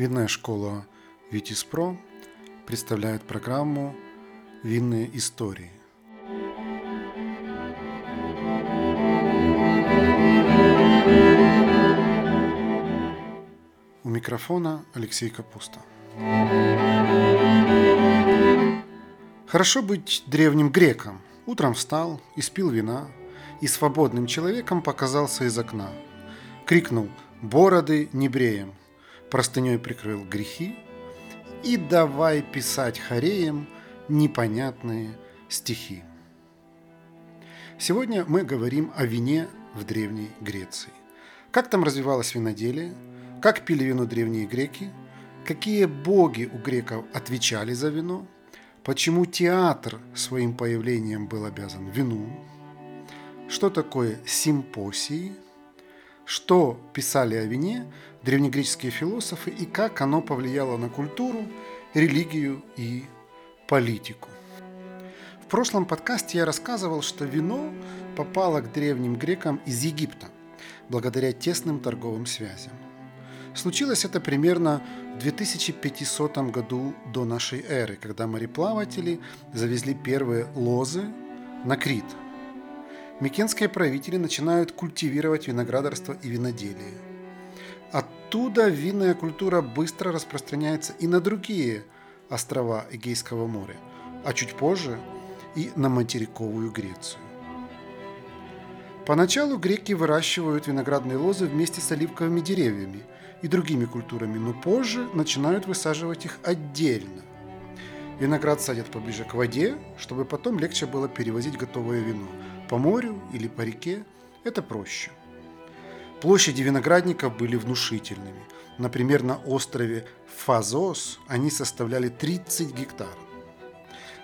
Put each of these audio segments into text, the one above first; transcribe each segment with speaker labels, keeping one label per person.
Speaker 1: Винная школа Витиспро представляет программу «Винные истории». У микрофона Алексей Капуста. Хорошо быть древним греком. Утром встал, испил вина и свободным человеком показался из окна. Крикнул «Бороды не бреем!» Простыней прикрыл грехи и давай писать хореем непонятные стихи. Сегодня мы говорим о вине в Древней Греции. Как там развивалось виноделие, как пили вино древние греки, какие боги у греков отвечали за вино, почему театр своим появлением был обязан вину, что такое симпосии, что писали о вине древнегреческие философы и как оно повлияло на культуру, религию и политику. В прошлом подкасте я рассказывал, что вино попало к древним грекам из Египта благодаря тесным торговым связям. Случилось это примерно в 2500 году до нашей эры, когда мореплаватели завезли первые лозы на Крит. Микенские правители начинают культивировать виноградарство и виноделие – Оттуда винная культура быстро распространяется и на другие острова Эгейского моря, а чуть позже и на материковую Грецию. Поначалу греки выращивают виноградные лозы вместе с оливковыми деревьями и другими культурами, но позже начинают высаживать их отдельно. Виноград садят поближе к воде, чтобы потом легче было перевозить готовое вино. По морю или по реке это проще. Площади виноградников были внушительными. Например, на острове Фазос они составляли 30 гектаров.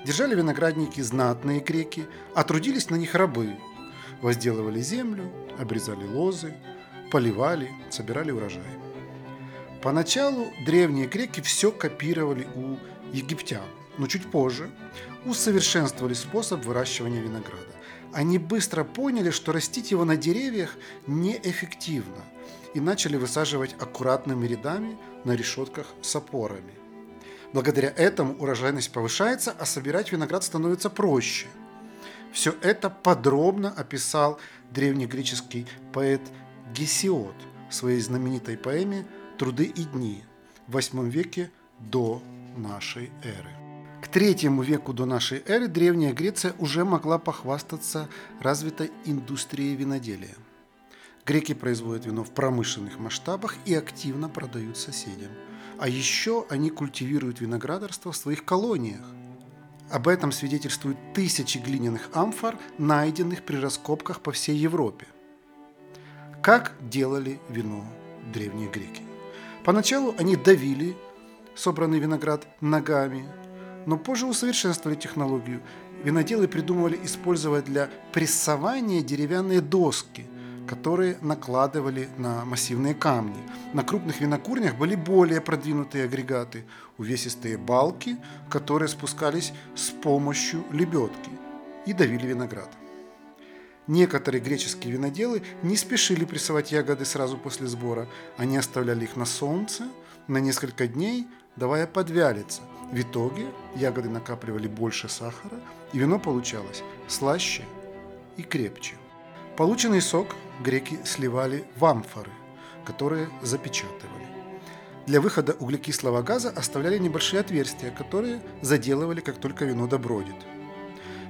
Speaker 1: Держали виноградники знатные греки, а трудились на них рабы. Возделывали землю, обрезали лозы, поливали, собирали урожай. Поначалу древние греки все копировали у египтян, но чуть позже усовершенствовали способ выращивания винограда они быстро поняли, что растить его на деревьях неэффективно и начали высаживать аккуратными рядами на решетках с опорами. Благодаря этому урожайность повышается, а собирать виноград становится проще. Все это подробно описал древнегреческий поэт Гесиод в своей знаменитой поэме «Труды и дни» в VIII веке до нашей эры. К третьему веку до нашей эры Древняя Греция уже могла похвастаться развитой индустрией виноделия. Греки производят вино в промышленных масштабах и активно продают соседям. А еще они культивируют виноградарство в своих колониях. Об этом свидетельствуют тысячи глиняных амфор, найденных при раскопках по всей Европе. Как делали вино древние греки? Поначалу они давили собранный виноград ногами, но позже усовершенствовали технологию. Виноделы придумывали использовать для прессования деревянные доски, которые накладывали на массивные камни. На крупных винокурнях были более продвинутые агрегаты, увесистые балки, которые спускались с помощью лебедки и давили виноград. Некоторые греческие виноделы не спешили прессовать ягоды сразу после сбора. Они оставляли их на солнце на несколько дней, давая подвялиться – в итоге ягоды накапливали больше сахара, и вино получалось слаще и крепче. Полученный сок греки сливали в амфоры, которые запечатывали. Для выхода углекислого газа оставляли небольшие отверстия, которые заделывали, как только вино добродит.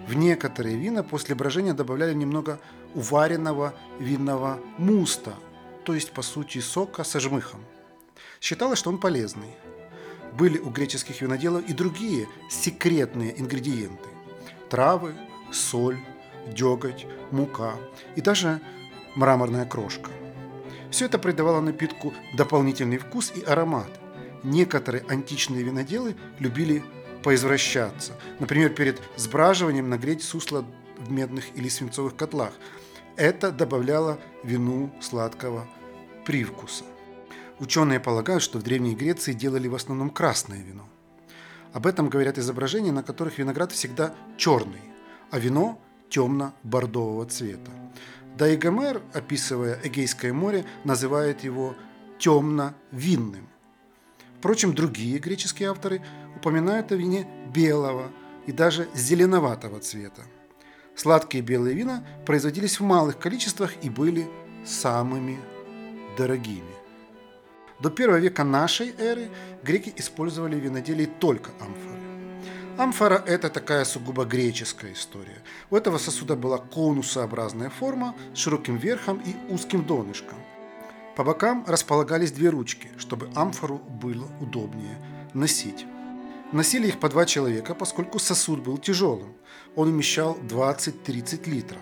Speaker 1: В некоторые вина после брожения добавляли немного уваренного винного муста, то есть по сути сока со жмыхом. Считалось, что он полезный – были у греческих виноделов и другие секретные ингредиенты. Травы, соль, деготь, мука и даже мраморная крошка. Все это придавало напитку дополнительный вкус и аромат. Некоторые античные виноделы любили поизвращаться. Например, перед сбраживанием нагреть сусло в медных или свинцовых котлах. Это добавляло вину сладкого привкуса. Ученые полагают, что в Древней Греции делали в основном красное вино. Об этом говорят изображения, на которых виноград всегда черный, а вино темно-бордового цвета. Да и Гомер, описывая Эгейское море, называет его темно-винным. Впрочем, другие греческие авторы упоминают о вине белого и даже зеленоватого цвета. Сладкие белые вина производились в малых количествах и были самыми дорогими. До первого века нашей эры греки использовали в виноделии только амфоры. Амфора – это такая сугубо греческая история. У этого сосуда была конусообразная форма с широким верхом и узким донышком. По бокам располагались две ручки, чтобы амфору было удобнее носить. Носили их по два человека, поскольку сосуд был тяжелым. Он вмещал 20-30 литров.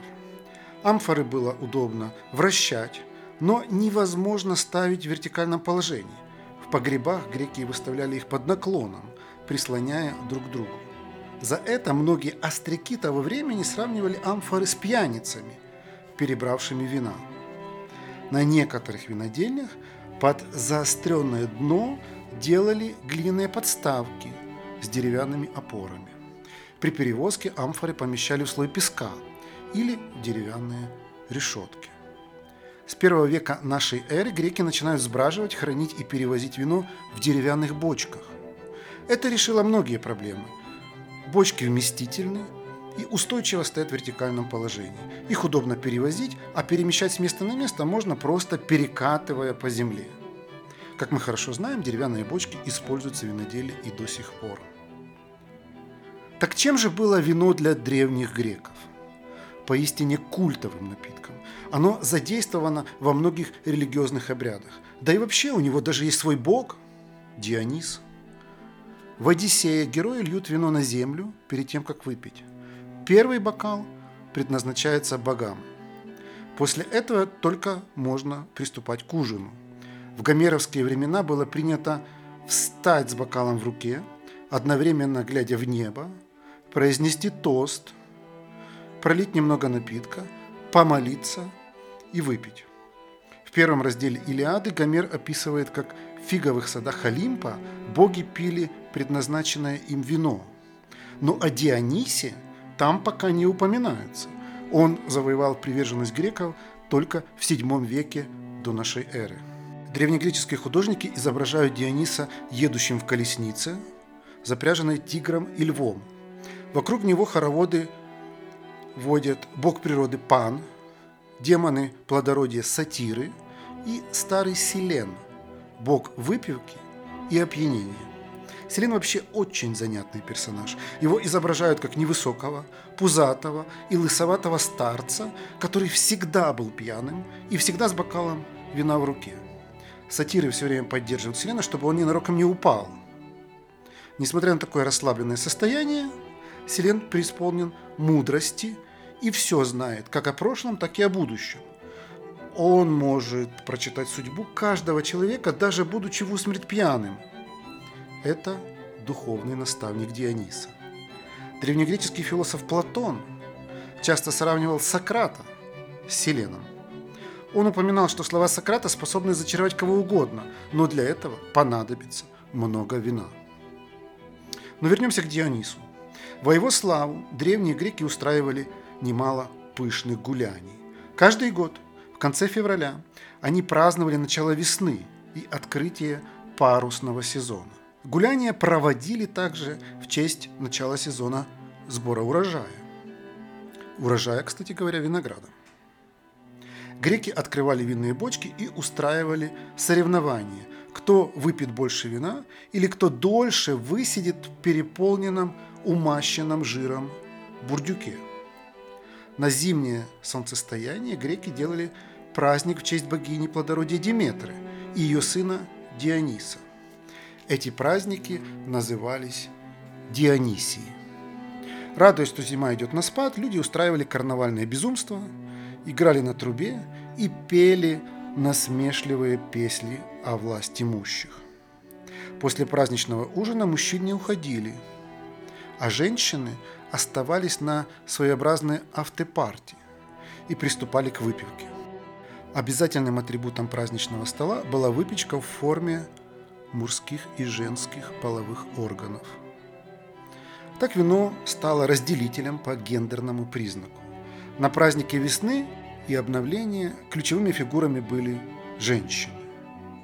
Speaker 1: Амфоры было удобно вращать, но невозможно ставить в вертикальном положении. В погребах греки выставляли их под наклоном, прислоняя друг к другу. За это многие остряки того времени сравнивали амфоры с пьяницами, перебравшими вина. На некоторых винодельнях под заостренное дно делали глиняные подставки с деревянными опорами. При перевозке амфоры помещали в слой песка или деревянные решетки. С первого века нашей эры греки начинают сбраживать, хранить и перевозить вино в деревянных бочках. Это решило многие проблемы. Бочки вместительны и устойчиво стоят в вертикальном положении. Их удобно перевозить, а перемещать с места на место можно просто перекатывая по земле. Как мы хорошо знаем, деревянные бочки используются в виноделии и до сих пор. Так чем же было вино для древних греков? Поистине культовым напитком. Оно задействовано во многих религиозных обрядах. Да и вообще у него даже есть свой бог – Дионис. В «Одиссее» герои льют вино на землю перед тем, как выпить. Первый бокал предназначается богам. После этого только можно приступать к ужину. В гомеровские времена было принято встать с бокалом в руке, одновременно глядя в небо, произнести тост, пролить немного напитка, помолиться – и выпить. В первом разделе Илиады Гомер описывает, как в фиговых садах Олимпа боги пили предназначенное им вино. Но о Дионисе там пока не упоминается. Он завоевал приверженность греков только в VII веке до нашей эры. Древнегреческие художники изображают Диониса едущим в колеснице, запряженной тигром и львом. Вокруг него хороводы водят бог природы Пан – демоны плодородия Сатиры и старый Селен, бог выпивки и опьянения. Селен вообще очень занятный персонаж. Его изображают как невысокого, пузатого и лысоватого старца, который всегда был пьяным и всегда с бокалом вина в руке. Сатиры все время поддерживают Селена, чтобы он ненароком не упал. Несмотря на такое расслабленное состояние, Селен преисполнен мудрости и все знает, как о прошлом, так и о будущем. Он может прочитать судьбу каждого человека, даже будучи в усмерть пьяным. Это духовный наставник Диониса. Древнегреческий философ Платон часто сравнивал Сократа с Селеном. Он упоминал, что слова Сократа способны зачаровать кого угодно, но для этого понадобится много вина. Но вернемся к Дионису. Во его славу древние греки устраивали немало пышных гуляний. Каждый год в конце февраля они праздновали начало весны и открытие парусного сезона. Гуляния проводили также в честь начала сезона сбора урожая. Урожая, кстати говоря, винограда. Греки открывали винные бочки и устраивали соревнования, кто выпьет больше вина или кто дольше высидит в переполненном, умащенном жиром бурдюке – на зимнее солнцестояние греки делали праздник в честь богини плодородия Диметры и ее сына Диониса. Эти праздники назывались Дионисии. Радуясь, что зима идет на спад, люди устраивали карнавальное безумство, играли на трубе и пели насмешливые песни о власти имущих. После праздничного ужина мужчины уходили, а женщины оставались на своеобразной автопартии и приступали к выпивке. Обязательным атрибутом праздничного стола была выпечка в форме мужских и женских половых органов. Так вино стало разделителем по гендерному признаку. На празднике весны и обновления ключевыми фигурами были женщины.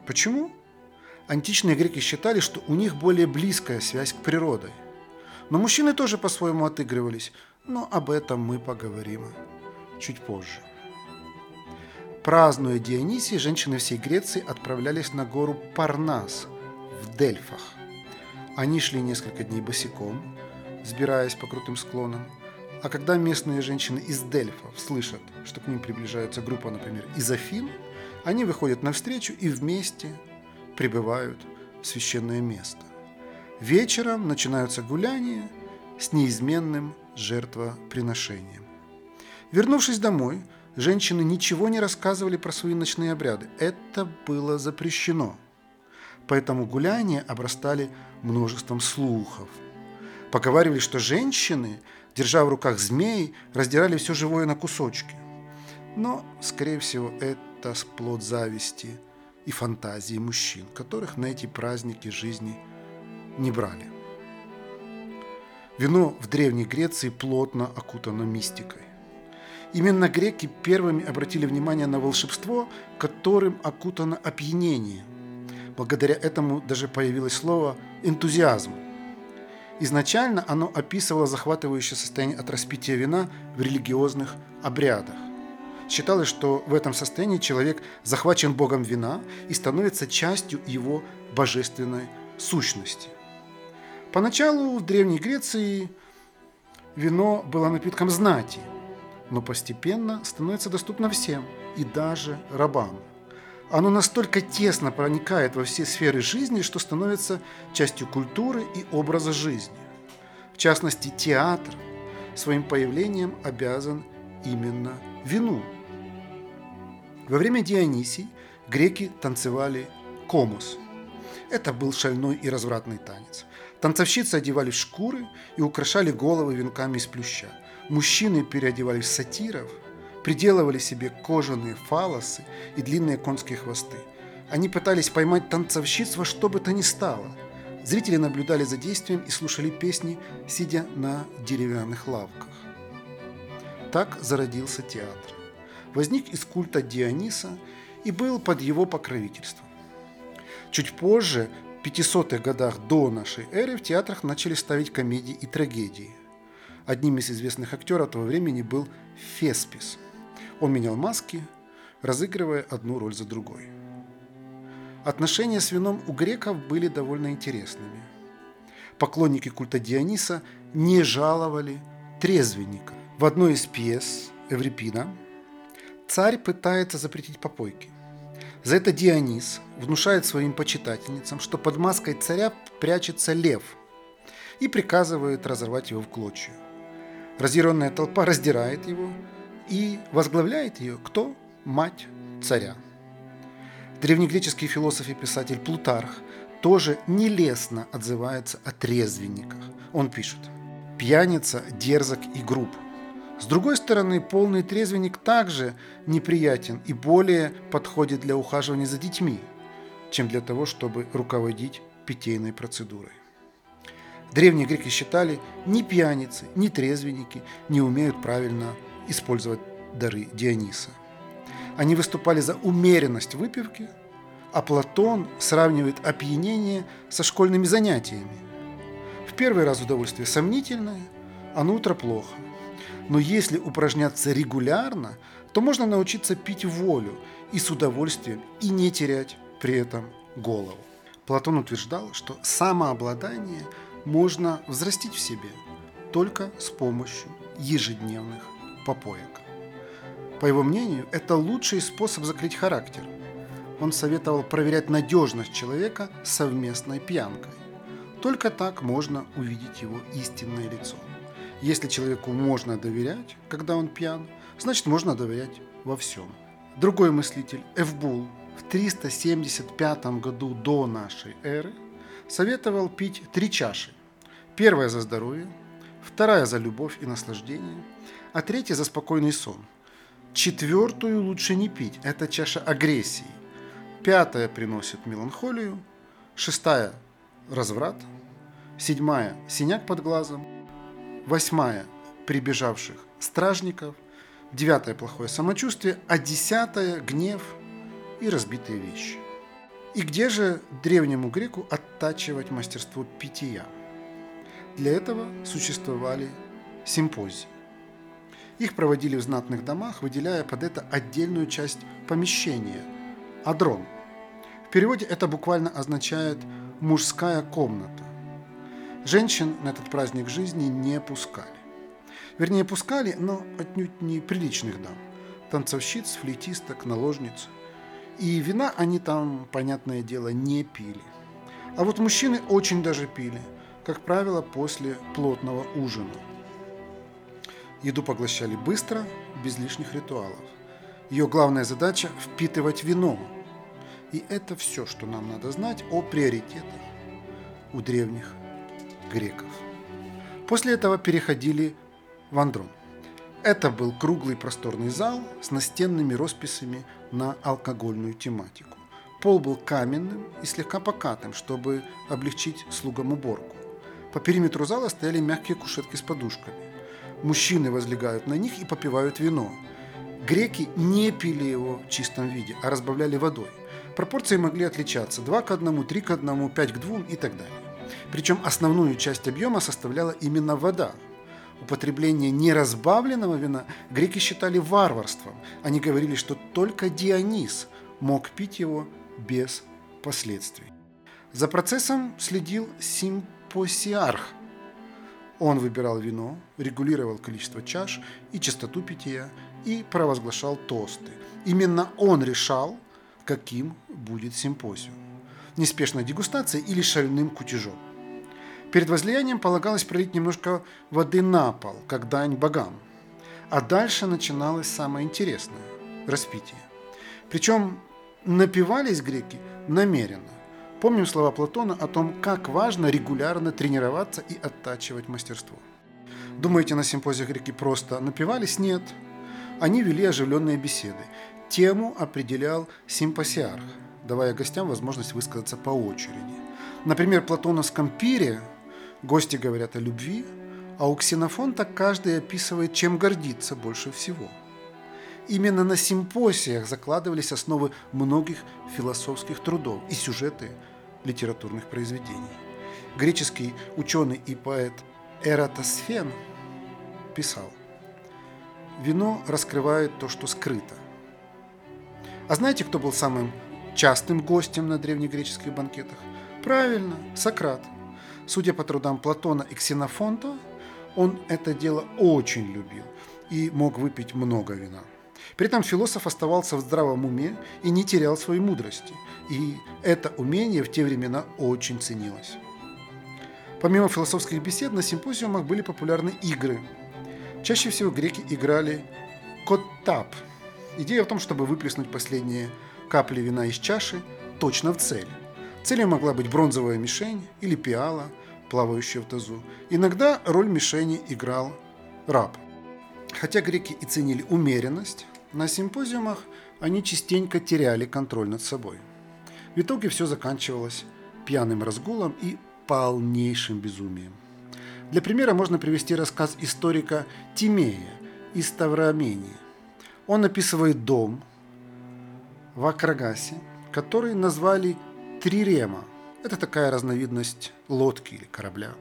Speaker 1: Почему? Античные греки считали, что у них более близкая связь к природе. Но мужчины тоже по-своему отыгрывались, но об этом мы поговорим чуть позже. Празднуя Дионисий, женщины всей Греции отправлялись на гору Парнас в Дельфах. Они шли несколько дней босиком, сбираясь по крутым склонам, а когда местные женщины из Дельфов слышат, что к ним приближается группа, например, из Афин, они выходят навстречу и вместе прибывают в священное место. Вечером начинаются гуляния с неизменным жертвоприношением. Вернувшись домой, женщины ничего не рассказывали про свои ночные обряды. Это было запрещено. Поэтому гуляния обрастали множеством слухов. Поговаривали, что женщины, держа в руках змей, раздирали все живое на кусочки. Но, скорее всего, это плод зависти – и фантазии мужчин, которых на эти праздники жизни не брали. Вино в Древней Греции плотно окутано мистикой. Именно греки первыми обратили внимание на волшебство, которым окутано опьянение. Благодаря этому даже появилось слово «энтузиазм». Изначально оно описывало захватывающее состояние от распития вина в религиозных обрядах. Считалось, что в этом состоянии человек захвачен Богом вина и становится частью его божественной сущности. Поначалу в Древней Греции вино было напитком знати, но постепенно становится доступно всем и даже рабам. Оно настолько тесно проникает во все сферы жизни, что становится частью культуры и образа жизни. В частности, театр своим появлением обязан именно вину – во время Дионисий греки танцевали комус. Это был шальной и развратный танец. Танцовщицы одевали шкуры и украшали головы венками из плюща. Мужчины переодевались в сатиров, приделывали себе кожаные фалосы и длинные конские хвосты. Они пытались поймать танцовщиц во что бы то ни стало. Зрители наблюдали за действием и слушали песни, сидя на деревянных лавках. Так зародился театр возник из культа Диониса и был под его покровительством. Чуть позже, в 500-х годах до нашей эры, в театрах начали ставить комедии и трагедии. Одним из известных актеров того времени был Феспис. Он менял маски, разыгрывая одну роль за другой. Отношения с вином у греков были довольно интересными. Поклонники культа Диониса не жаловали трезвенника. В одной из пьес Эврипина Царь пытается запретить попойки. За это Дионис внушает своим почитательницам, что под маской царя прячется лев и приказывает разорвать его в клочья. Разъяренная толпа раздирает его и возглавляет ее кто? Мать царя. Древнегреческий философ и писатель Плутарх тоже нелестно отзывается о трезвенниках. Он пишет «Пьяница дерзок и груб, с другой стороны, полный трезвенник также неприятен и более подходит для ухаживания за детьми, чем для того, чтобы руководить питейной процедурой. Древние греки считали, ни пьяницы, ни трезвенники не умеют правильно использовать дары Диониса. Они выступали за умеренность выпивки, а Платон сравнивает опьянение со школьными занятиями. В первый раз удовольствие сомнительное, а на утро плохо – но если упражняться регулярно, то можно научиться пить волю и с удовольствием, и не терять при этом голову. Платон утверждал, что самообладание можно взрастить в себе только с помощью ежедневных попоек. По его мнению, это лучший способ закрыть характер. Он советовал проверять надежность человека совместной пьянкой. Только так можно увидеть его истинное лицо. Если человеку можно доверять, когда он пьян, значит можно доверять во всем. Другой мыслитель, Эвбул, в 375 году до нашей эры советовал пить три чаши. Первая за здоровье, вторая за любовь и наслаждение, а третья за спокойный сон. Четвертую лучше не пить, это чаша агрессии. Пятая приносит меланхолию, шестая – разврат, седьмая – синяк под глазом, восьмая – прибежавших стражников, девятое – плохое самочувствие, а десятое – гнев и разбитые вещи. И где же древнему греку оттачивать мастерство питья? Для этого существовали симпозии. Их проводили в знатных домах, выделяя под это отдельную часть помещения – адрон. В переводе это буквально означает «мужская комната». Женщин на этот праздник жизни не пускали. Вернее, пускали, но отнюдь не приличных дам. Танцовщиц, флейтисток, наложниц. И вина они там, понятное дело, не пили. А вот мужчины очень даже пили, как правило, после плотного ужина. Еду поглощали быстро, без лишних ритуалов. Ее главная задача – впитывать вино. И это все, что нам надо знать о приоритетах у древних греков. После этого переходили в Андрон. Это был круглый просторный зал с настенными росписями на алкогольную тематику. Пол был каменным и слегка покатым, чтобы облегчить слугам уборку. По периметру зала стояли мягкие кушетки с подушками. Мужчины возлегают на них и попивают вино. Греки не пили его в чистом виде, а разбавляли водой. Пропорции могли отличаться 2 к 1, 3 к 1, 5 к 2 и так далее. Причем основную часть объема составляла именно вода. Употребление неразбавленного вина греки считали варварством. Они говорили, что только Дионис мог пить его без последствий. За процессом следил симпосиарх. Он выбирал вино, регулировал количество чаш и частоту питья и провозглашал тосты. Именно он решал, каким будет симпозиум. Неспешной дегустацией или шальным кутежом. Перед возлиянием полагалось пролить немножко воды на пол, как дань богам. А дальше начиналось самое интересное – распитие. Причем напивались греки намеренно. Помним слова Платона о том, как важно регулярно тренироваться и оттачивать мастерство. Думаете, на симпозиях греки просто напивались? Нет. Они вели оживленные беседы. Тему определял симпосиарх, давая гостям возможность высказаться по очереди. Например, в платоновском пире Гости говорят о любви, а у Ксенофонта каждый описывает, чем гордится больше всего. Именно на симпосиях закладывались основы многих философских трудов и сюжеты литературных произведений. Греческий ученый и поэт Эратосфен писал «Вино раскрывает то, что скрыто». А знаете, кто был самым частым гостем на древнегреческих банкетах? Правильно, Сократ – Судя по трудам Платона и Ксенофонта, он это дело очень любил и мог выпить много вина. При этом философ оставался в здравом уме и не терял своей мудрости. И это умение в те времена очень ценилось. Помимо философских бесед, на симпозиумах были популярны игры. Чаще всего греки играли коттап. Идея в том, чтобы выплеснуть последние капли вина из чаши точно в цель. Целью могла быть бронзовая мишень или пиала – плавающая в тазу. Иногда роль мишени играл раб. Хотя греки и ценили умеренность, на симпозиумах они частенько теряли контроль над собой. В итоге все заканчивалось пьяным разгулом и полнейшим безумием. Для примера можно привести рассказ историка Тимея из Тавромении. Он описывает дом в Акрагасе, который назвали Трирема, это такая разновидность лодки или корабля.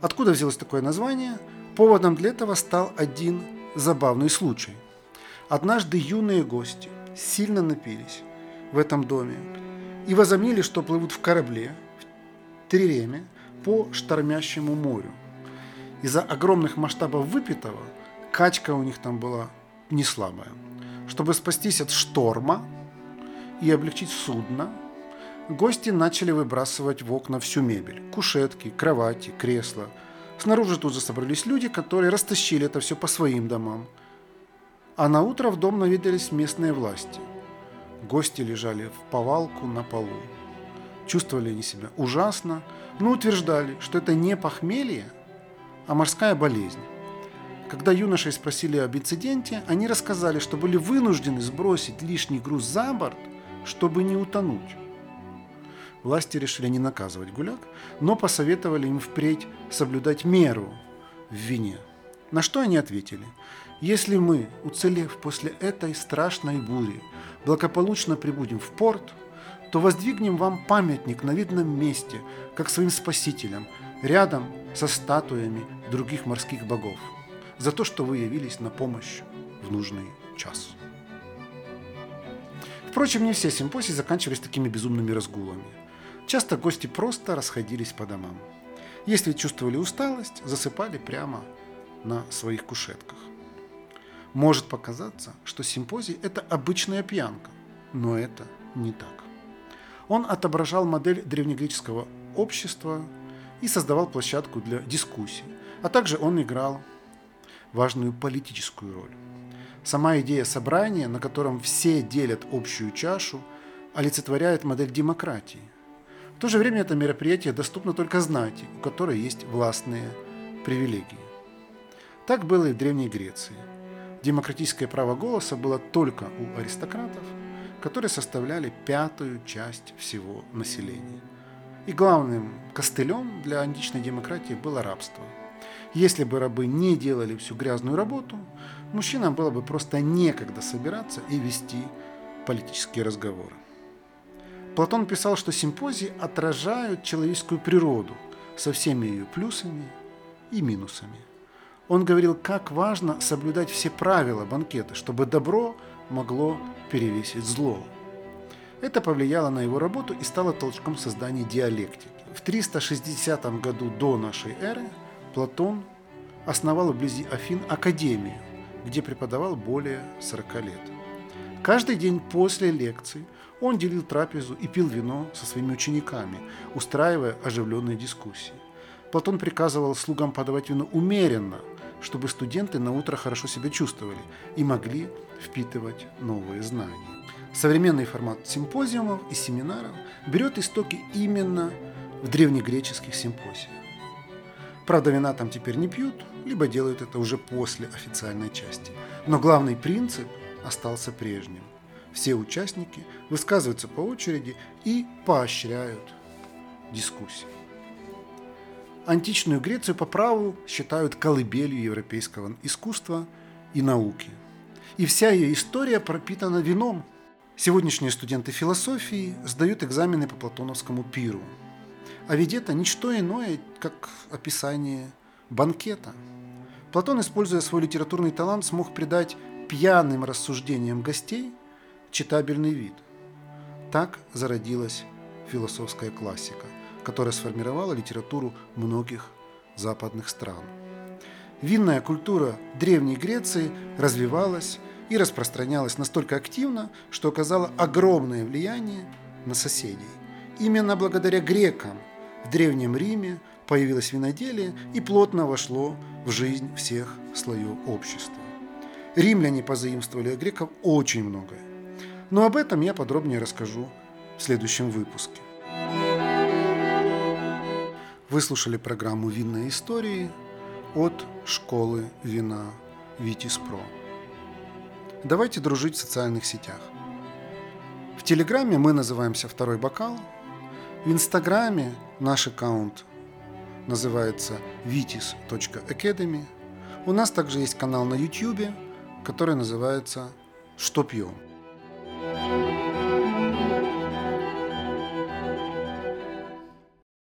Speaker 1: Откуда взялось такое название? Поводом для этого стал один забавный случай. Однажды юные гости сильно напились в этом доме и возомнили, что плывут в корабле в Триреме по штормящему морю. Из-за огромных масштабов выпитого качка у них там была не слабая. Чтобы спастись от шторма и облегчить судно, Гости начали выбрасывать в окна всю мебель. Кушетки, кровати, кресла. Снаружи тут же собрались люди, которые растащили это все по своим домам. А на утро в дом наведались местные власти. Гости лежали в повалку на полу. Чувствовали они себя ужасно, но утверждали, что это не похмелье, а морская болезнь. Когда юношей спросили об инциденте, они рассказали, что были вынуждены сбросить лишний груз за борт, чтобы не утонуть. Власти решили не наказывать гуляк, но посоветовали им впредь соблюдать меру в вине. На что они ответили? Если мы, уцелев после этой страшной бури, благополучно прибудем в порт, то воздвигнем вам памятник на видном месте, как своим спасителям, рядом со статуями других морских богов, за то, что вы явились на помощь в нужный час. Впрочем, не все симпозии заканчивались такими безумными разгулами. Часто гости просто расходились по домам. Если чувствовали усталость, засыпали прямо на своих кушетках. Может показаться, что симпозий – это обычная пьянка, но это не так. Он отображал модель древнегреческого общества и создавал площадку для дискуссий, а также он играл важную политическую роль. Сама идея собрания, на котором все делят общую чашу, олицетворяет модель демократии. В то же время это мероприятие доступно только знати, у которой есть властные привилегии. Так было и в Древней Греции. Демократическое право голоса было только у аристократов, которые составляли пятую часть всего населения. И главным костылем для античной демократии было рабство. Если бы рабы не делали всю грязную работу, мужчинам было бы просто некогда собираться и вести политические разговоры. Платон писал, что симпозии отражают человеческую природу со всеми ее плюсами и минусами. Он говорил, как важно соблюдать все правила банкета, чтобы добро могло перевесить зло. Это повлияло на его работу и стало толчком создания диалектики. В 360 году до нашей эры Платон основал вблизи Афин академию, где преподавал более 40 лет. Каждый день после лекций он делил трапезу и пил вино со своими учениками, устраивая оживленные дискуссии. Платон приказывал слугам подавать вино умеренно, чтобы студенты на утро хорошо себя чувствовали и могли впитывать новые знания. Современный формат симпозиумов и семинаров берет истоки именно в древнегреческих симпозиях. Правда, вина там теперь не пьют, либо делают это уже после официальной части. Но главный принцип остался прежним. Все участники высказываются по очереди и поощряют дискуссии. Античную Грецию по праву считают колыбелью европейского искусства и науки. И вся ее история пропитана вином – Сегодняшние студенты философии сдают экзамены по платоновскому пиру. А ведь это ничто иное, как описание банкета. Платон, используя свой литературный талант, смог придать пьяным рассуждениям гостей читабельный вид. Так зародилась философская классика, которая сформировала литературу многих западных стран. Винная культура Древней Греции развивалась и распространялась настолько активно, что оказала огромное влияние на соседей. Именно благодаря грекам в Древнем Риме появилось виноделие и плотно вошло в жизнь всех слоев общества. Римляне позаимствовали от греков очень многое. Но об этом я подробнее расскажу в следующем выпуске. Вы слушали программу «Винные истории» от школы вина «Витис Про». Давайте дружить в социальных сетях. В Телеграме мы называемся «Второй бокал». В Инстаграме наш аккаунт называется vitis.academy. У нас также есть канал на YouTube, который называется «Что пьем?».